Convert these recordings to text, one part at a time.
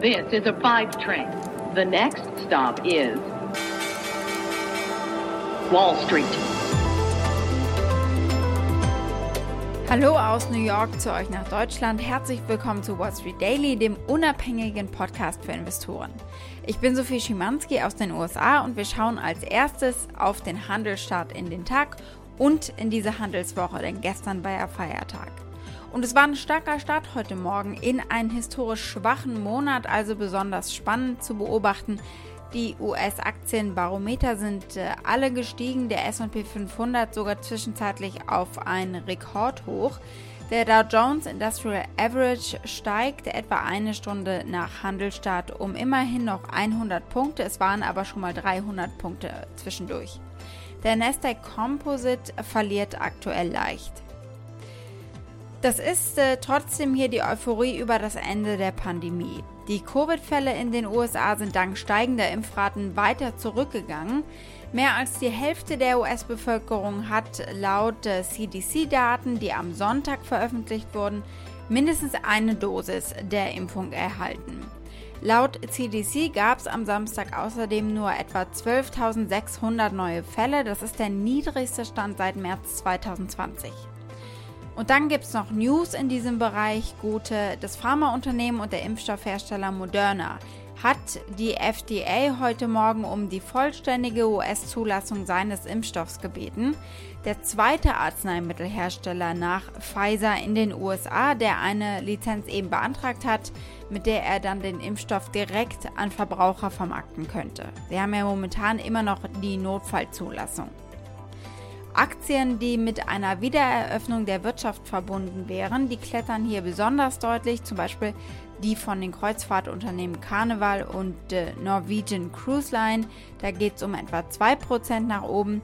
This is a five train. The next stop is Wall Street. Hallo aus New York zu euch nach Deutschland. Herzlich willkommen zu Wall Street Daily, dem unabhängigen Podcast für Investoren. Ich bin Sophie Schimanski aus den USA und wir schauen als erstes auf den Handelsstart in den Tag und in diese Handelswoche, denn gestern war ja Feiertag. Und es war ein starker Start heute Morgen in einen historisch schwachen Monat, also besonders spannend zu beobachten. Die US-Aktienbarometer sind äh, alle gestiegen, der SP 500 sogar zwischenzeitlich auf ein Rekordhoch. Der Dow Jones Industrial Average steigt etwa eine Stunde nach Handelstart um immerhin noch 100 Punkte. Es waren aber schon mal 300 Punkte zwischendurch. Der Nasdaq Composite verliert aktuell leicht. Das ist äh, trotzdem hier die Euphorie über das Ende der Pandemie. Die Covid-Fälle in den USA sind dank steigender Impfraten weiter zurückgegangen. Mehr als die Hälfte der US-Bevölkerung hat laut äh, CDC-Daten, die am Sonntag veröffentlicht wurden, mindestens eine Dosis der Impfung erhalten. Laut CDC gab es am Samstag außerdem nur etwa 12.600 neue Fälle. Das ist der niedrigste Stand seit März 2020. Und dann gibt es noch News in diesem Bereich. Gute, das Pharmaunternehmen und der Impfstoffhersteller Moderna hat die FDA heute Morgen um die vollständige US-Zulassung seines Impfstoffs gebeten. Der zweite Arzneimittelhersteller nach Pfizer in den USA, der eine Lizenz eben beantragt hat, mit der er dann den Impfstoff direkt an Verbraucher vermarkten könnte. Sie haben ja momentan immer noch die Notfallzulassung. Aktien, die mit einer Wiedereröffnung der Wirtschaft verbunden wären, die klettern hier besonders deutlich, zum Beispiel die von den Kreuzfahrtunternehmen Carnival und äh, Norwegian Cruise Line. Da geht es um etwa 2% nach oben.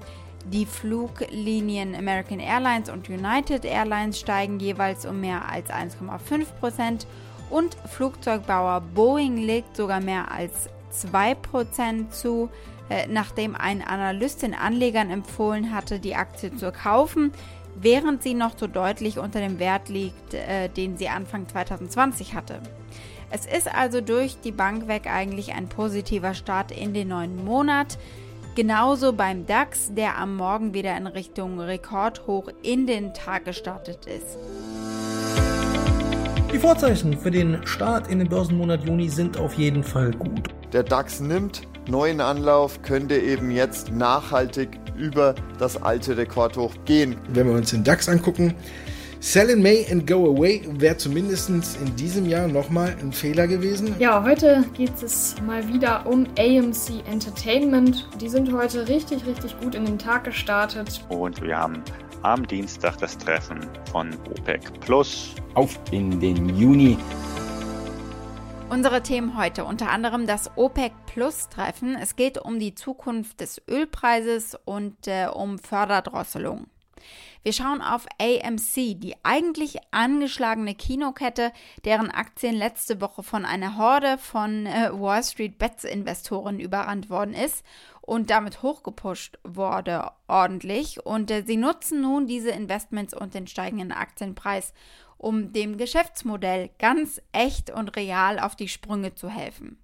Die Fluglinien American Airlines und United Airlines steigen jeweils um mehr als 1,5% und Flugzeugbauer Boeing legt sogar mehr als 2% zu. Äh, nachdem ein Analyst den Anlegern empfohlen hatte, die Aktie zu kaufen, während sie noch so deutlich unter dem Wert liegt, äh, den sie Anfang 2020 hatte. Es ist also durch die Bank weg eigentlich ein positiver Start in den neuen Monat. Genauso beim DAX, der am Morgen wieder in Richtung Rekordhoch in den Tag gestartet ist. Die Vorzeichen für den Start in den Börsenmonat Juni sind auf jeden Fall gut. Der DAX nimmt neuen Anlauf, könnte eben jetzt nachhaltig über das alte Rekordhoch gehen. Wenn wir uns den DAX angucken, Sell in May and Go Away wäre zumindest in diesem Jahr nochmal ein Fehler gewesen. Ja, heute geht es mal wieder um AMC Entertainment. Die sind heute richtig, richtig gut in den Tag gestartet. Und wir haben am Dienstag das Treffen von OPEC Plus. Auf in den Juni. Unsere Themen heute unter anderem das OPEC Plus Treffen. Es geht um die Zukunft des Ölpreises und äh, um Förderdrosselung. Wir schauen auf AMC, die eigentlich angeschlagene Kinokette, deren Aktien letzte Woche von einer Horde von äh, Wall Street Bets Investoren überrannt worden ist und damit hochgepusht wurde ordentlich. Und äh, sie nutzen nun diese Investments und den steigenden Aktienpreis, um dem Geschäftsmodell ganz echt und real auf die Sprünge zu helfen.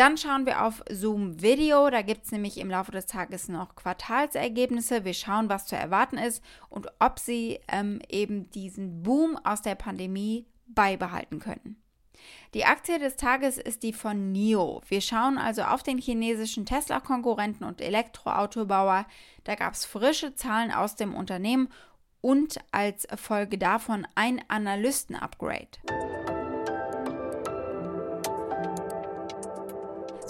Dann schauen wir auf Zoom Video. Da gibt es nämlich im Laufe des Tages noch Quartalsergebnisse. Wir schauen, was zu erwarten ist und ob sie ähm, eben diesen Boom aus der Pandemie beibehalten können. Die Aktie des Tages ist die von NIO. Wir schauen also auf den chinesischen Tesla-Konkurrenten und Elektroautobauer. Da gab es frische Zahlen aus dem Unternehmen und als Folge davon ein Analysten-Upgrade.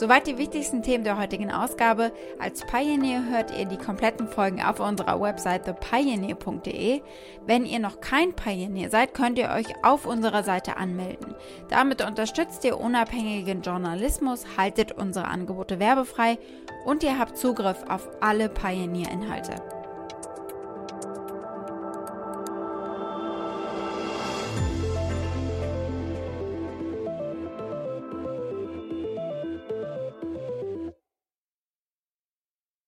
Soweit die wichtigsten Themen der heutigen Ausgabe. Als Pioneer hört ihr die kompletten Folgen auf unserer Website thepioneer.de. Wenn ihr noch kein Pioneer seid, könnt ihr euch auf unserer Seite anmelden. Damit unterstützt ihr unabhängigen Journalismus, haltet unsere Angebote werbefrei und ihr habt Zugriff auf alle Pioneer-Inhalte.